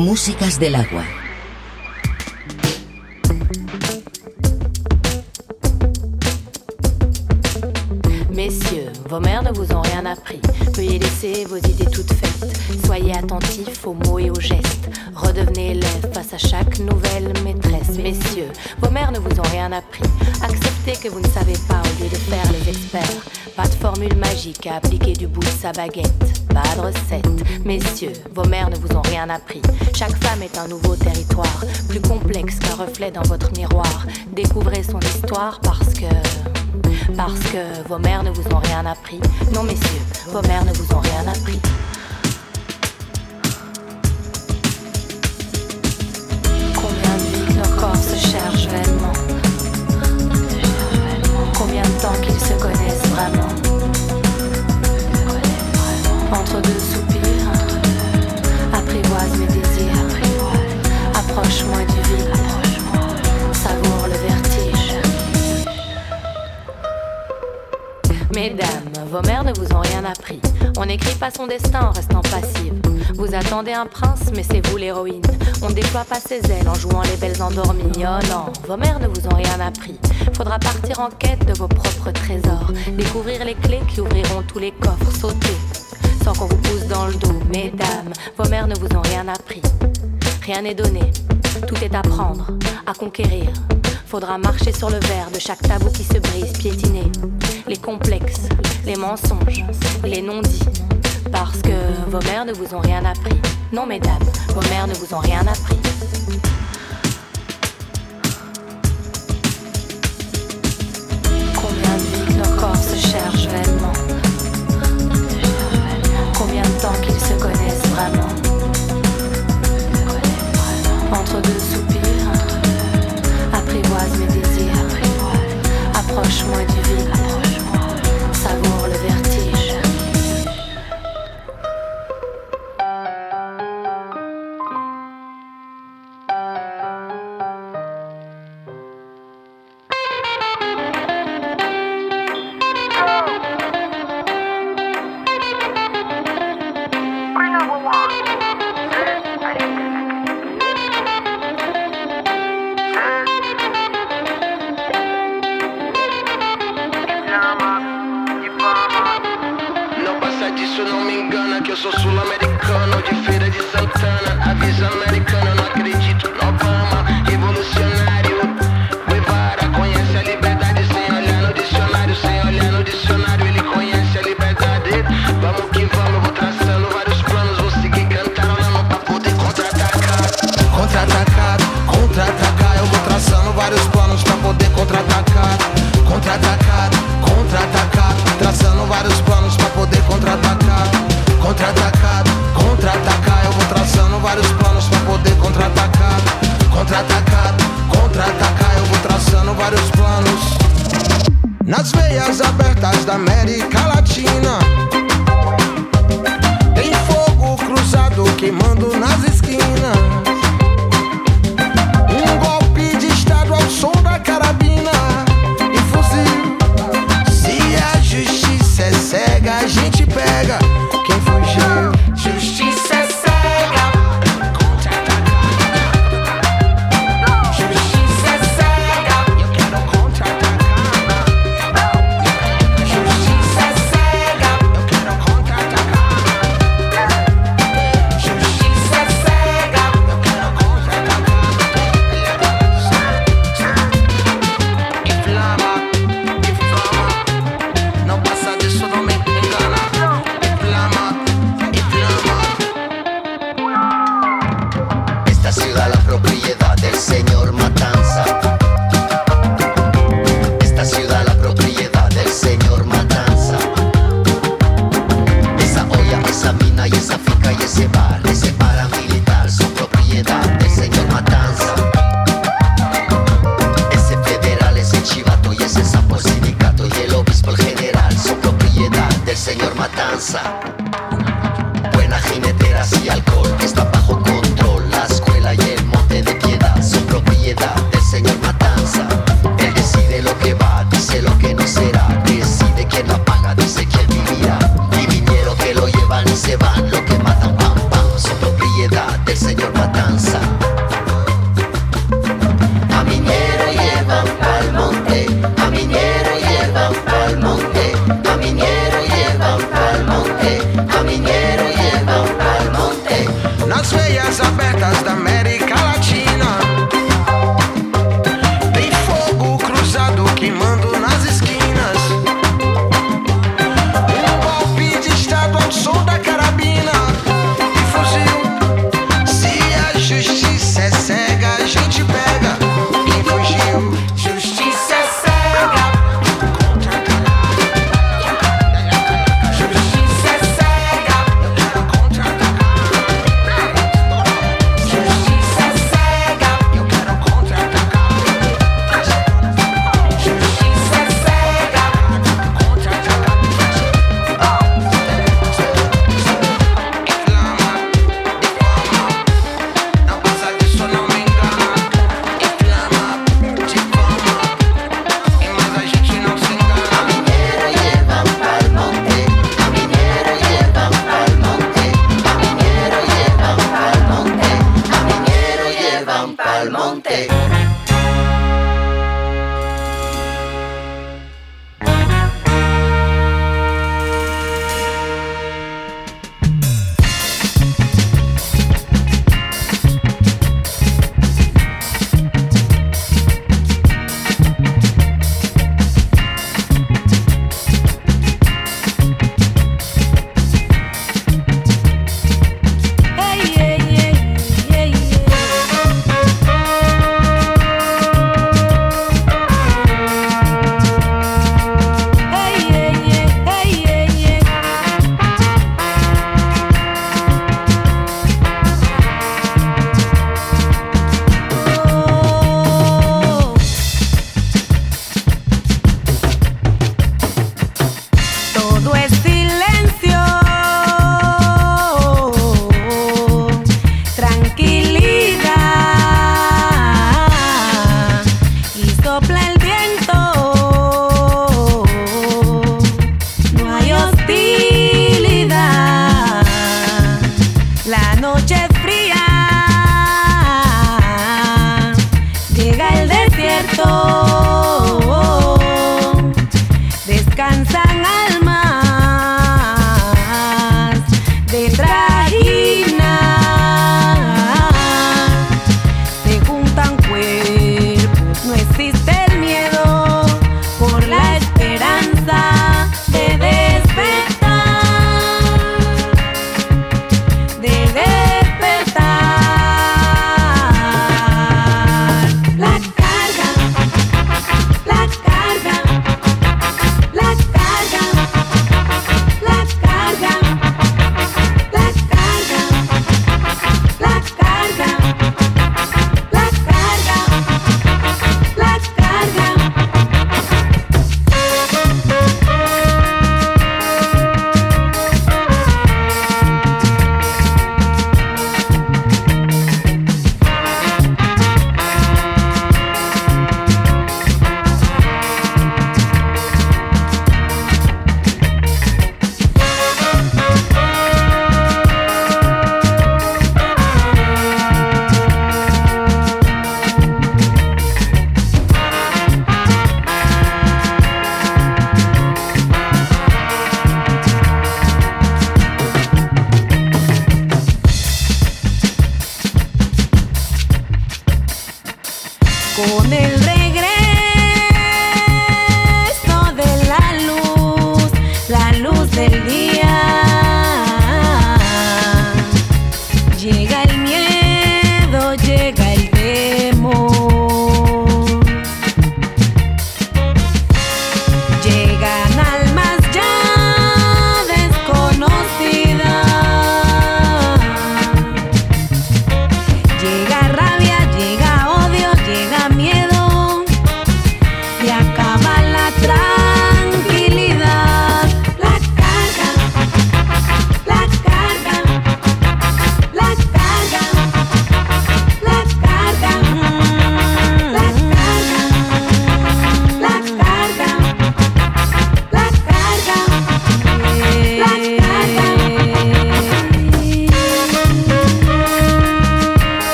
Músicas del agua. Veuillez laisser vos idées toutes faites. Soyez attentifs aux mots et aux gestes. Redevenez élèves face à chaque nouvelle maîtresse. Messieurs, vos mères ne vous ont rien appris. Acceptez que vous ne savez pas au lieu de faire les experts. Pas de formule magique à appliquer du bout de sa baguette. Pas de recette. Messieurs, vos mères ne vous ont rien appris. Chaque femme est un nouveau territoire, plus complexe qu'un reflet dans votre miroir. Découvrez son histoire parce que. Parce que vos mères ne vous ont rien appris. Non, messieurs, vos mères ne vous ont rien appris. Combien de vies nos corps se cherchent vainement Combien de temps qu'ils se connaissent vraiment? Entre deux soupirs, apprivoise mes désirs, approche-moi du vide, Mesdames, vos mères ne vous ont rien appris. On n'écrit pas son destin en restant passive. Vous attendez un prince, mais c'est vous l'héroïne. On déploie pas ses ailes en jouant les belles endormies. Oh non, vos mères ne vous ont rien appris. Faudra partir en quête de vos propres trésors. Découvrir les clés qui ouvriront tous les coffres. Sauter sans qu'on vous pousse dans le dos. Mesdames, vos mères ne vous ont rien appris. Rien n'est donné, tout est à prendre, à conquérir. Faudra marcher sur le verre de chaque tabou qui se brise, piétiner les complexes, les mensonges, les non-dits. Parce que vos mères ne vous ont rien appris. Non, mesdames, vos mères ne vous ont rien appris.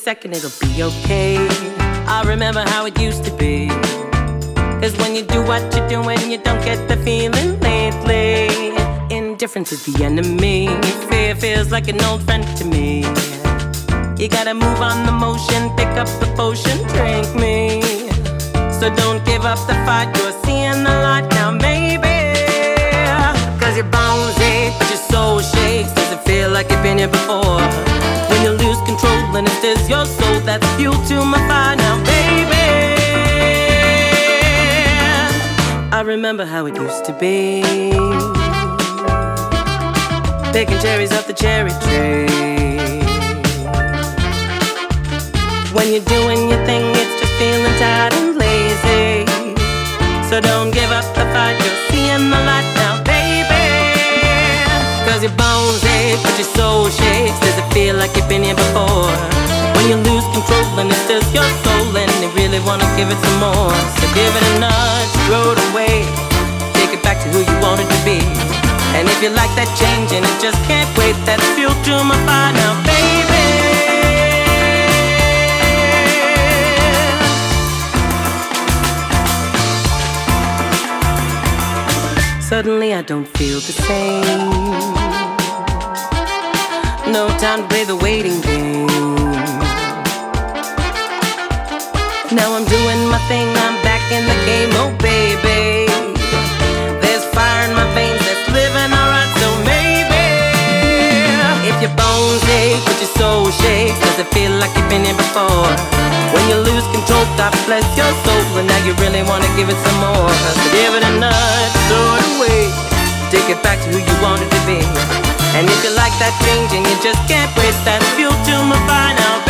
Second, it'll be okay. I remember how it used to be. Cause when you do what you're doing, you don't get the feeling lately. Indifference is the enemy. Fear feels like an old friend to me. You gotta move on the motion, pick up the potion, drink me. So don't give up the fight, you're seeing the light now, maybe. Cause your bones ache, but your soul shakes. Does it feel like you've been here before? Control and it is your soul that's fuel to my fire now, baby. I remember how it used to be. Picking cherries off the cherry tree. When you're doing your thing, it's just feeling tired and lazy. So don't give up the fight, you're seeing the light now, baby. Cause your bones ache, but your soul shakes. It feel like you've been here before? When you lose control and it's just your soul and you really wanna give it some more. So give it a nudge, throw it away. Take it back to who you wanted to be. And if you like that change and it just can't wait, that's fuel to my fire now, baby. Suddenly I don't feel the same. No time to play the waiting game. Now I'm doing my thing, I'm back in the game, oh baby. There's fire in my veins that's living alright, so maybe if your bones ache, but your soul shakes, does it feel like you've been here before? When you lose control, God bless your soul, and now you really wanna give it some more. So give it a nudge, throw it away, take it back to who you wanted to be. And if you like that change and you just can't wait, that's fuel to my fire now,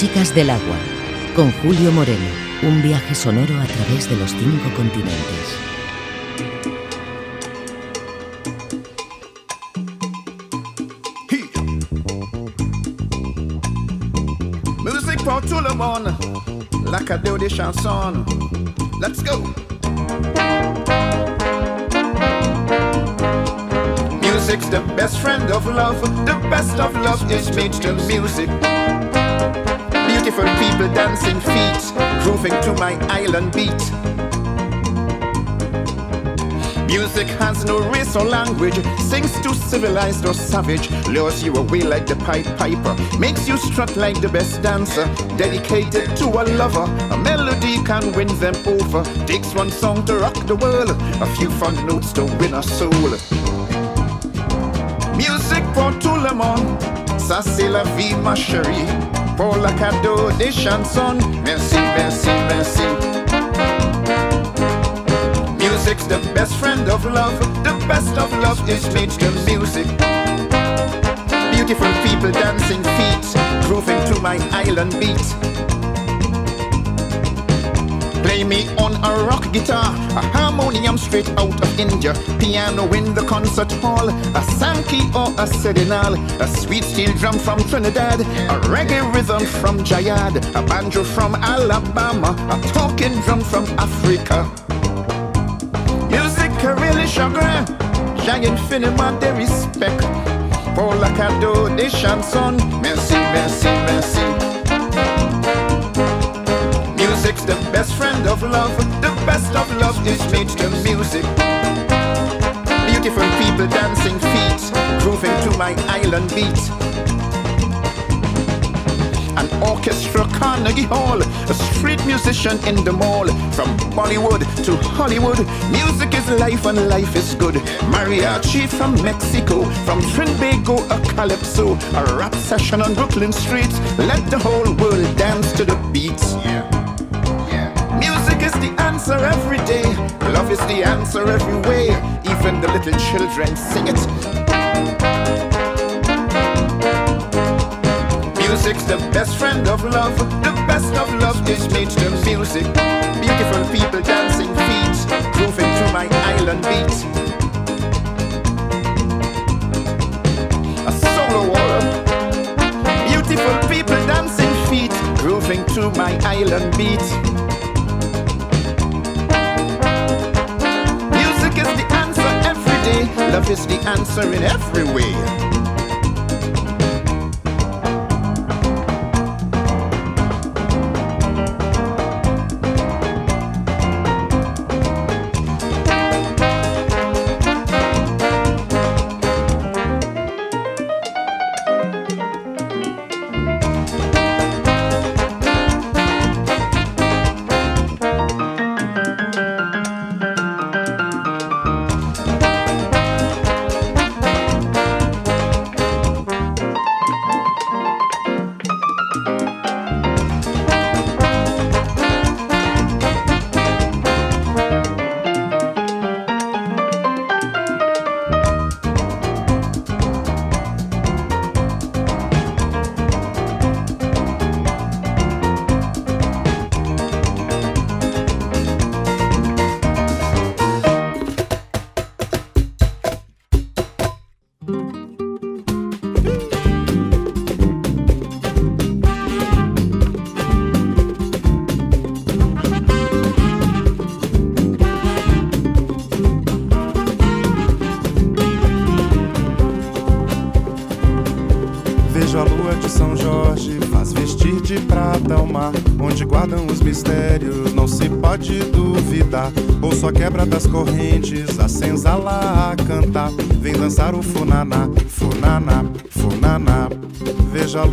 Músicas del agua, con Julio Moreno, un viaje sonoro a través de los cinco continentes. Music pour tout le monde, la cadeau des chansons. Let's go! Music's the best friend of love, the best of love is made to music. Beautiful people dancing feet, grooving to my island beat. Music has no race or language, sings to civilized or savage, lures you away like the Pied Piper, makes you strut like the best dancer, dedicated to a lover. A melody can win them over, takes one song to rock the world, a few fun notes to win a soul. Music pour tout le monde, ça c'est la vie ma chérie. Pour la cadeau des chansons. Merci, merci, merci. Music's the best friend of love. The best of love is made to music. Beautiful people dancing feet, grooving to my island beat. Play me on a rock guitar, a harmonium straight out of India, piano in the concert hall, a sankey or a sedinal, a sweet steel drum from Trinidad, a reggae rhythm from Jayad, a banjo from Alabama, a talking drum from Africa. Music really chagrin, j'ai infiniment de respect pour la cadeau des chansons. Merci, merci, merci. Music's the best friend of love. The best of love is made to music. Beautiful people dancing feet, grooving to my island beat. An orchestra, Carnegie Hall, a street musician in the mall. From Bollywood to Hollywood, music is life and life is good. Mariachi from Mexico, from Trinbago, a calypso, a rap session on Brooklyn streets. Let the whole world dance to the beats. Yeah answer every day. Love is the answer every way. Even the little children sing it. Music's the best friend of love. The best of love is made to music. Beautiful people dancing feet grooving to my island beat. A solo wall. Beautiful people dancing feet, grooving to my island beat. Day. Love is the answer in every way.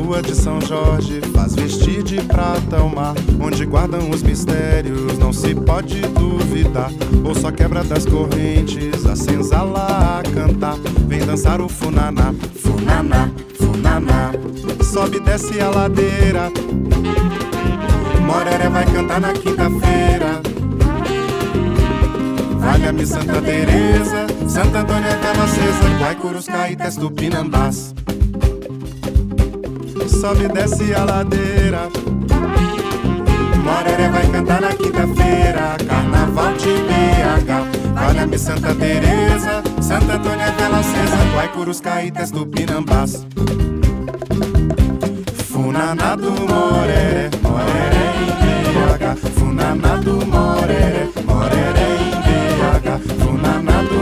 lua de São Jorge faz vestir de prata o mar, onde guardam os mistérios, não se pode duvidar. Ou só quebra das correntes, a senzala a cantar, vem dançar o funaná, funaná, funaná. Sobe e desce a ladeira, Moreré vai cantar na quinta-feira. Valha-me Santa Teresa, Santa Antônia, é Cana Guai, Guaicurus, Caetés, Tupinambás. Sobe e desce a ladeira. Moreré vai cantar na quinta-feira, Carnaval de BH. Olha-me Santa Teresa, Santa Antônia Vela Acesa, Guaicurus, Caítas, Tupinambás. Funaná do Moré, Moré em BH, Funaná do Moré, Moré em BH, Funaná do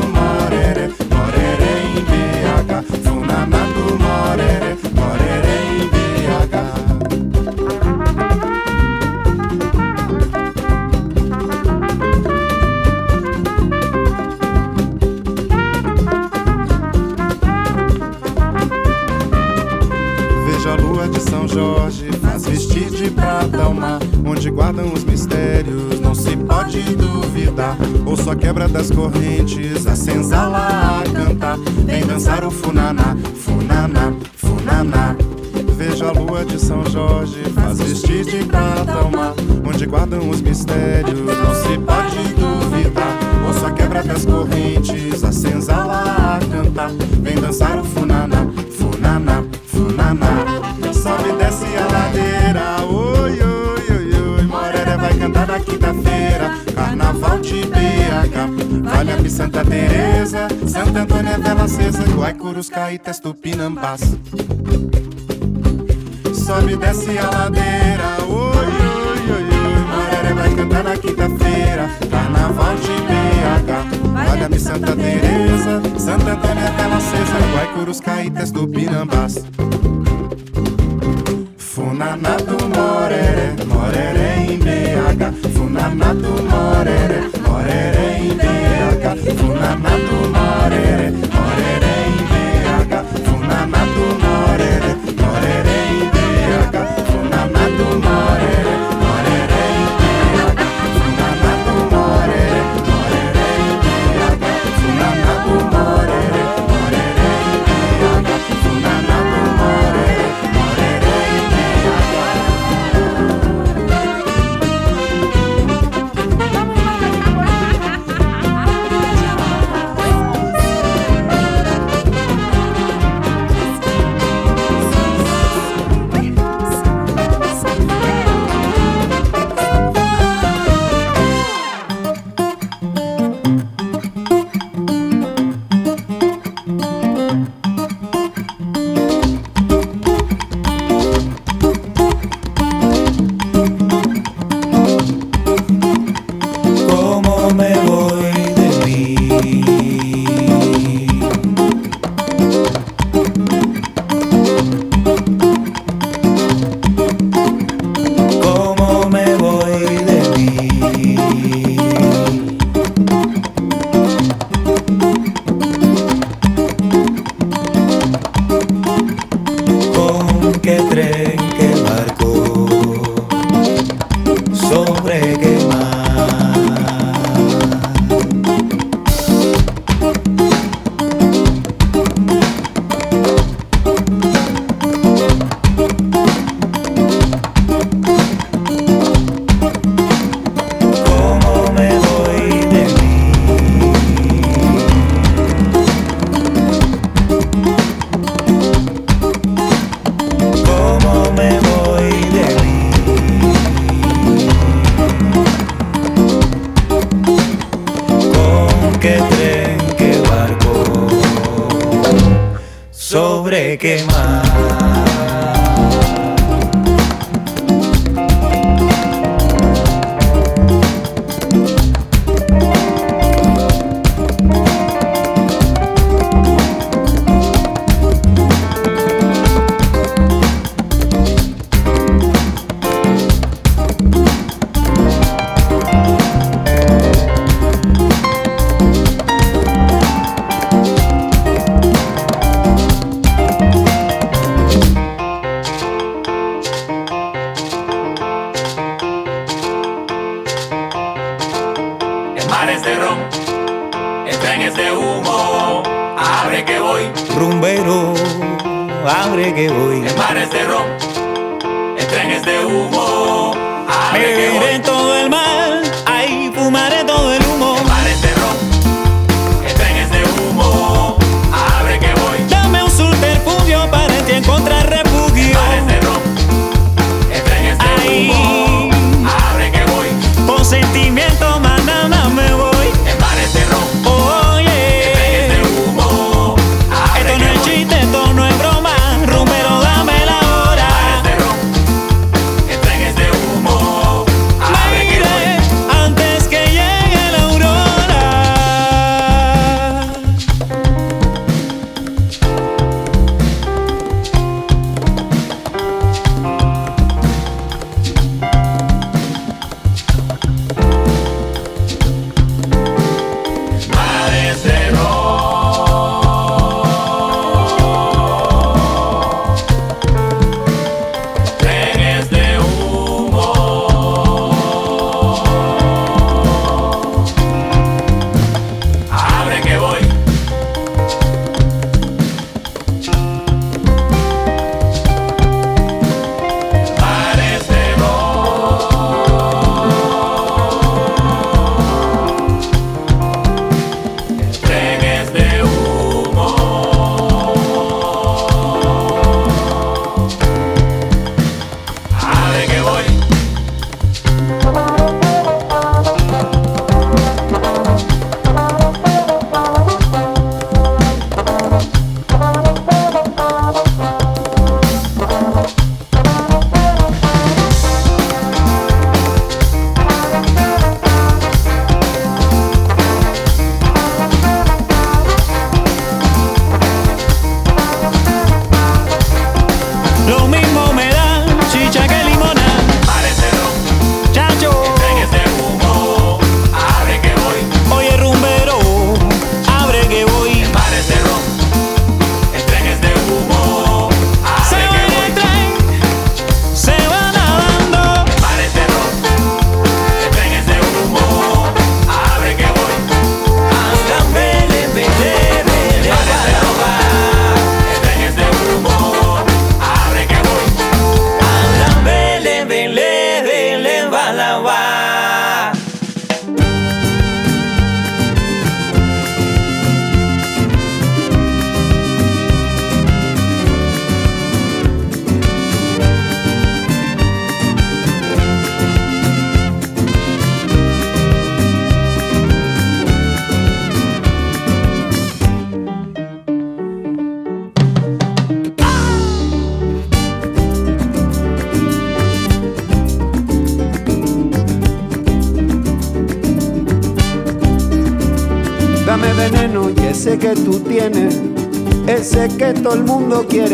onde guardam os mistérios, não se pode duvidar. Ou só quebra das correntes, a senzala a cantar. Vem dançar o funaná, funaná, funaná. Veja a lua de São Jorge, faz vestir de prata o mar, onde guardam os mistérios, não se pode duvidar. Ou só quebra das correntes, a senzala a cantar. Vem dançar o funaná, funaná. Valha-me Santa Teresa, Santa Antônia Vela Acesa, Guaicurus, Caítas, Tupinambás. Sobe e desce a ladeira, oi, oi, oi, oi. Maré vai cantar na quinta-feira, Carnaval de BH. Valha-me Santa Teresa, Santa Antônia Vela Acesa, Guaicurus, Caítas, Tupinambás. Funaná do Moreré, Moreré em BH. Funaná do Moreré, Moreré em BH. Fuma, fuma, fuma.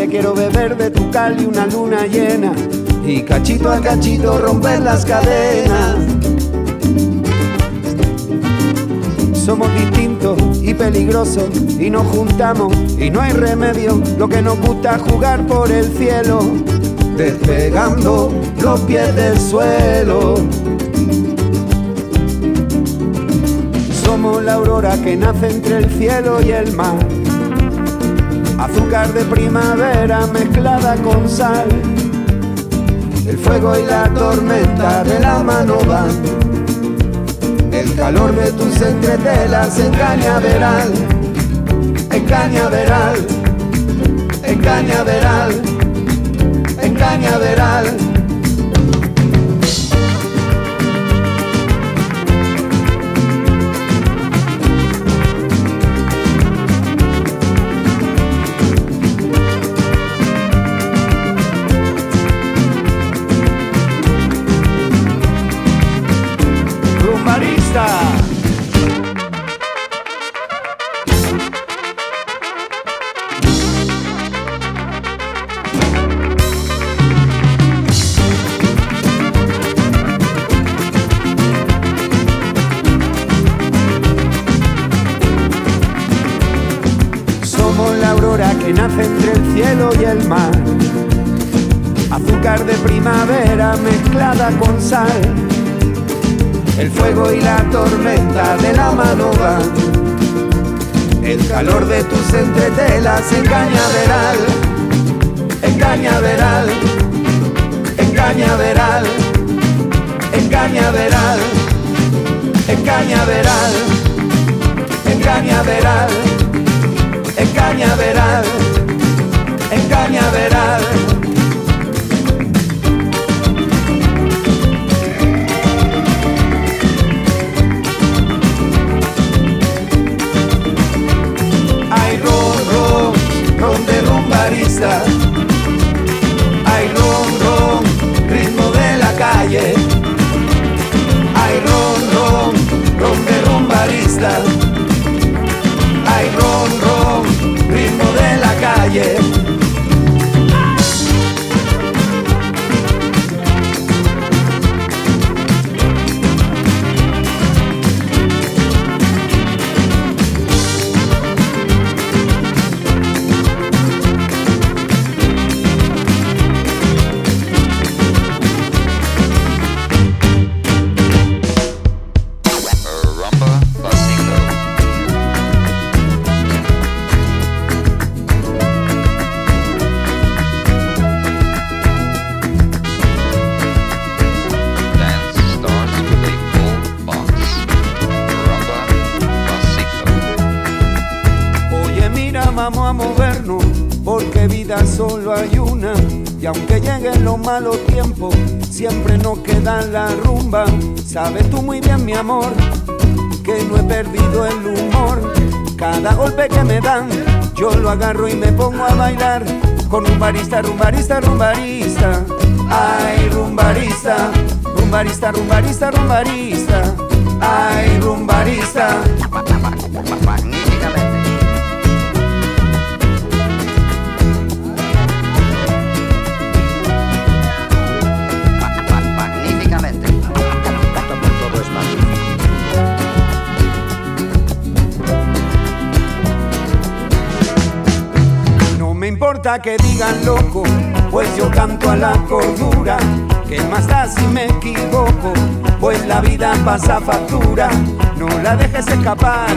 Quiero beber de tu cal y una luna llena y cachito a cachito romper las cadenas. Somos distintos y peligrosos y nos juntamos y no hay remedio. Lo que nos gusta jugar por el cielo, despegando los pies del suelo. Somos la aurora que nace entre el cielo y el mar azúcar de primavera mezclada con sal. El fuego y la tormenta de la mano van. El calor de tus entretelas en cañaveral, en cañaveral, en cañaveral, en cañaveral. rumbarista, rumbarista, rumbarista. Ay, rumbarista, rumbarista, rumbarista, rumbarista. Ay, rumbarista. que digan loco, pues yo canto a la cordura. Que más da si me equivoco, pues la vida pasa factura. No la dejes escapar,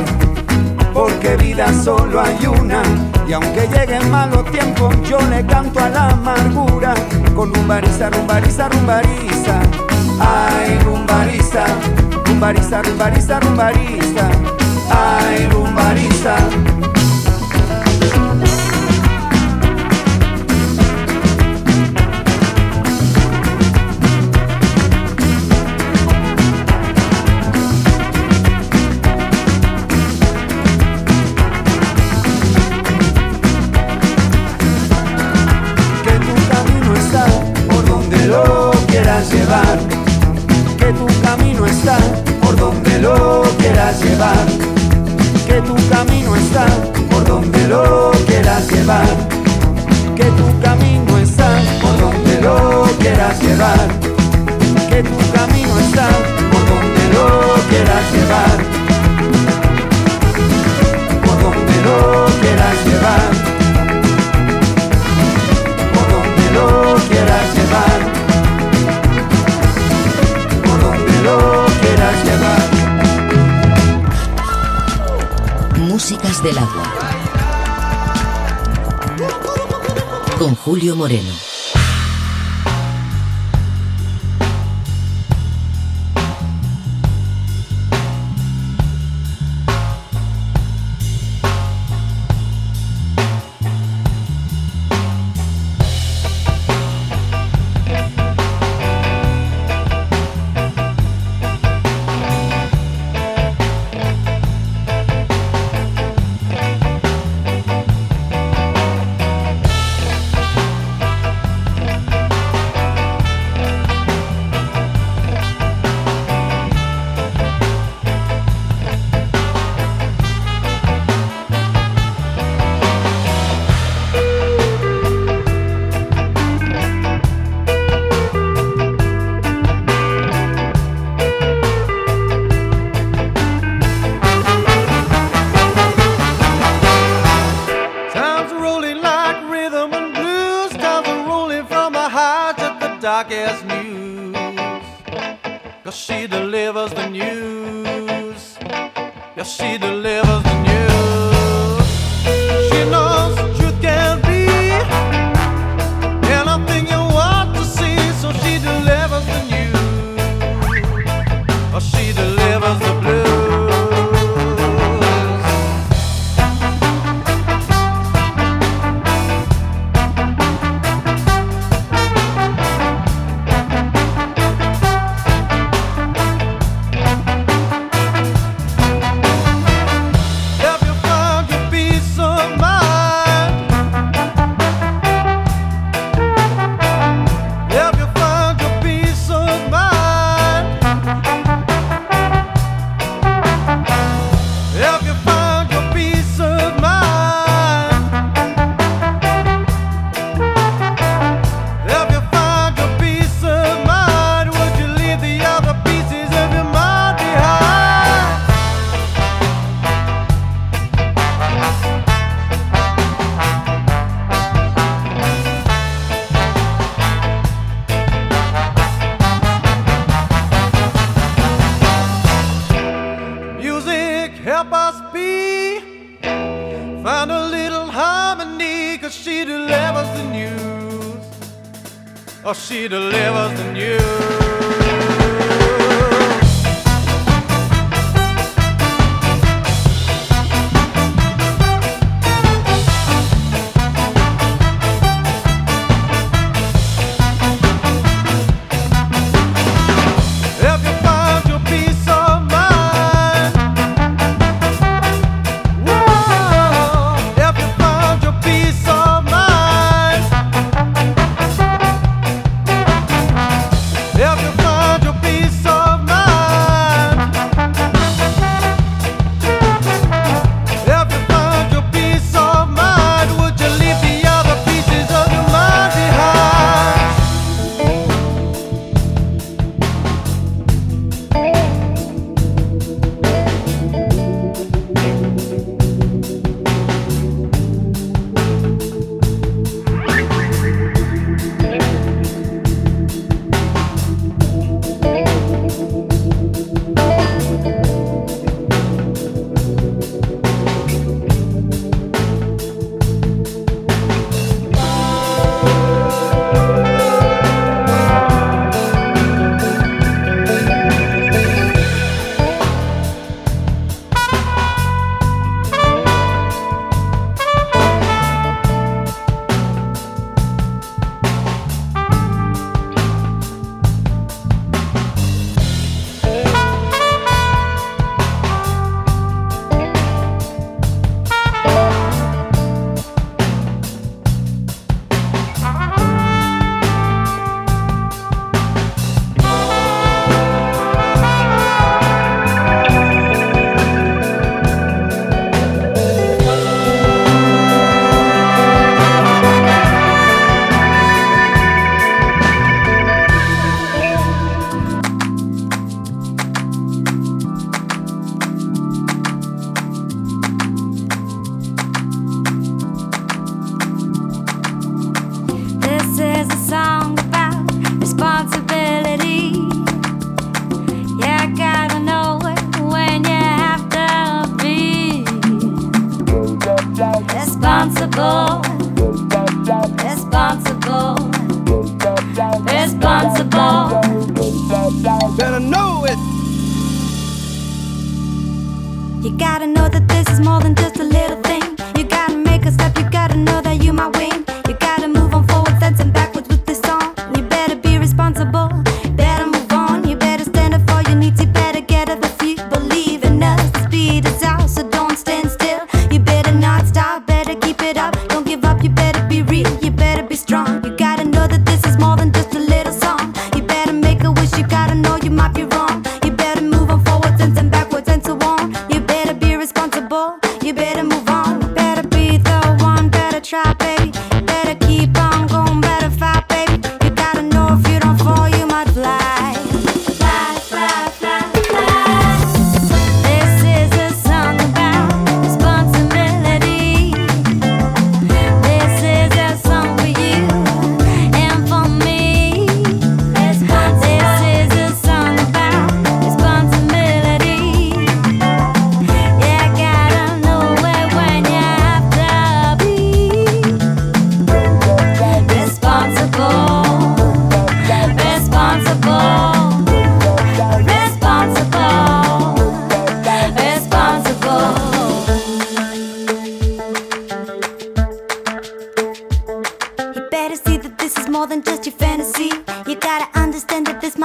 porque vida solo hay una. Y aunque lleguen malos tiempos, yo le canto a la amargura. Con rumbariza, rumbariza, rumbariza. Ay, rumbariza, rumbariza, rumbariza, rumbariza. Ay, rumbariza.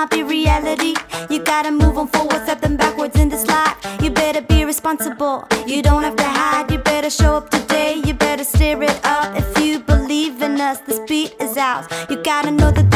might be reality. You gotta move on forward, step them backwards in this life. You better be responsible. You don't have to hide. You better show up today. You better steer it up. If you believe in us, this beat is ours. You gotta know that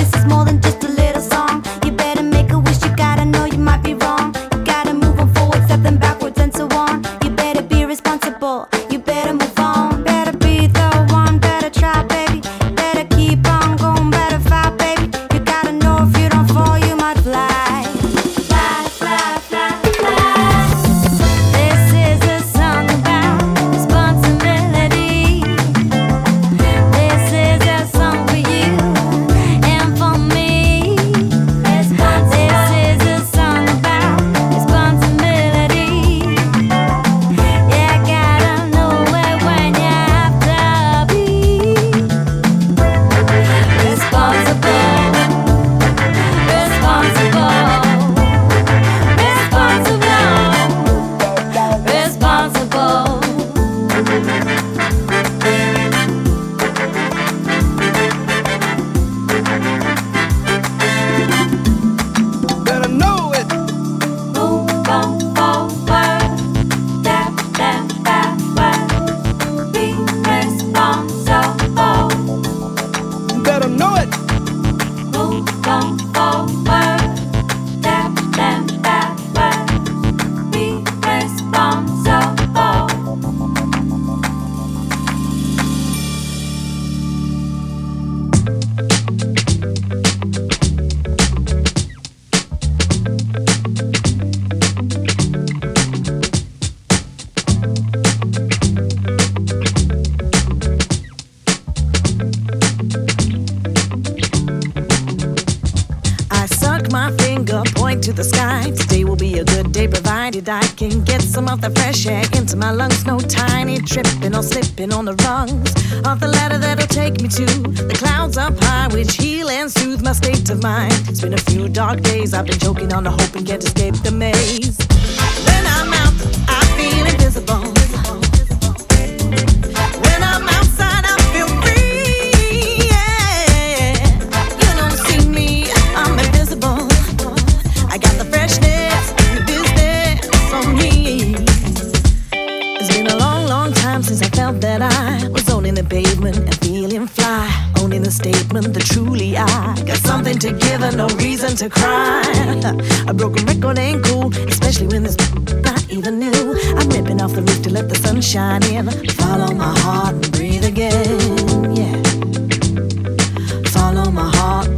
to the sky. Today will be a good day, provided I can get some of the fresh air into my lungs. No tiny tripping or slipping on the rungs of the ladder that'll take me to the clouds up high, which heal and soothe my state of mind. It's been a few dark days, I've been choking on the hope and can't escape the maze. When I'm out, I feel invisible. Statement that truly I got something to give and no reason to cry. A broken record ain't cool, especially when it's not even new. I'm ripping off the roof to let the sun shine in. Follow my heart and breathe again, yeah. Follow my heart,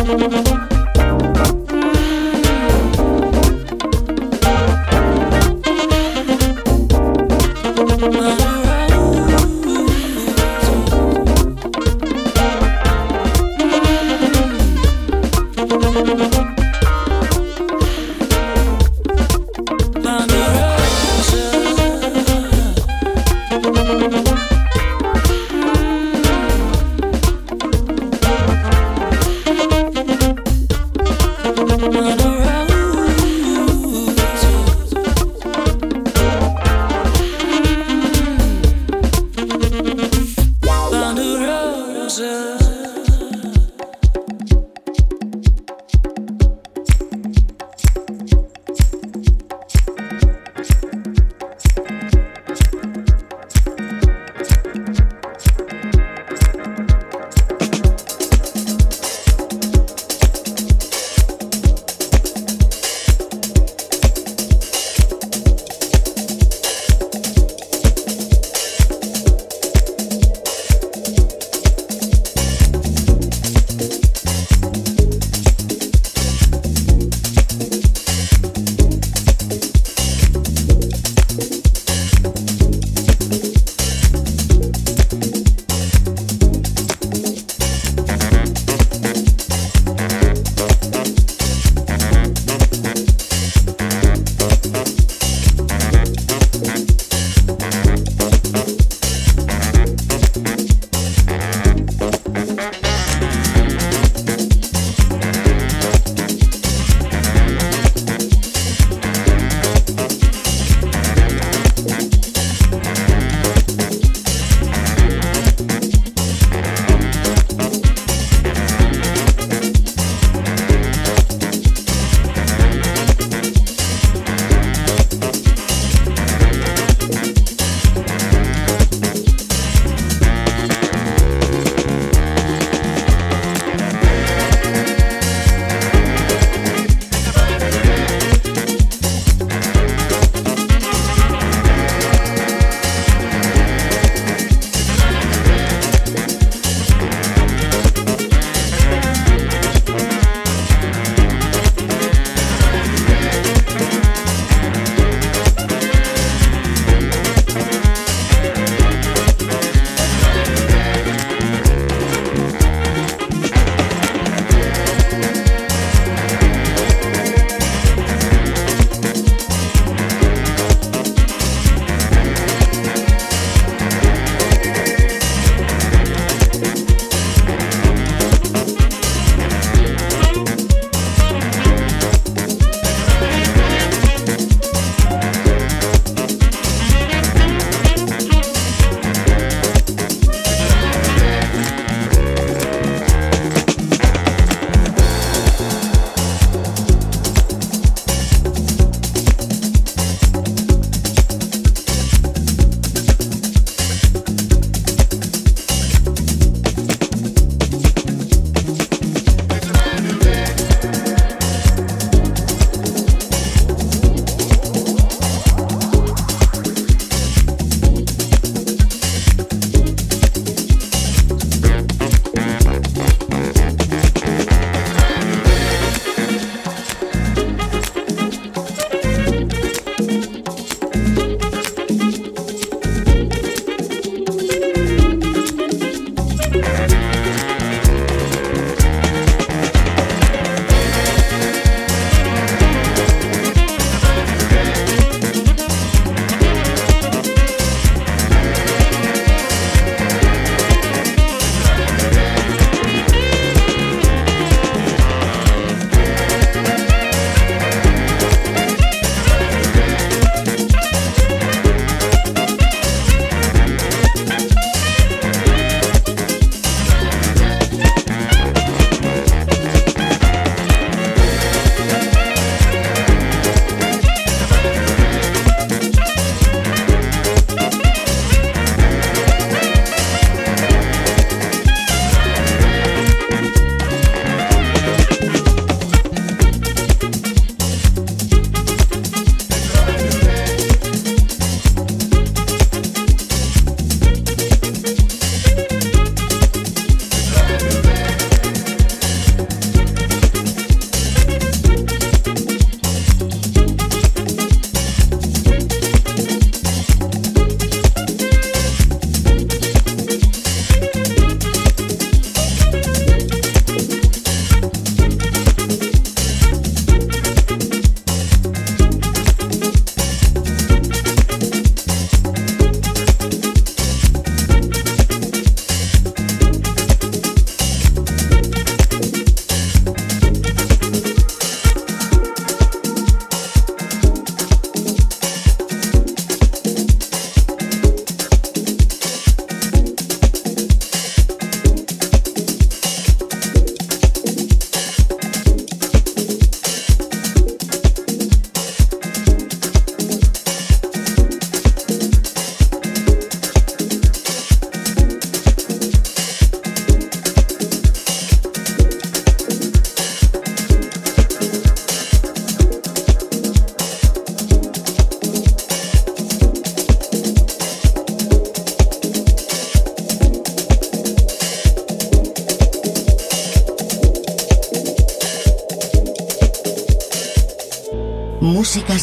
Uh-huh.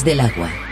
Del agua.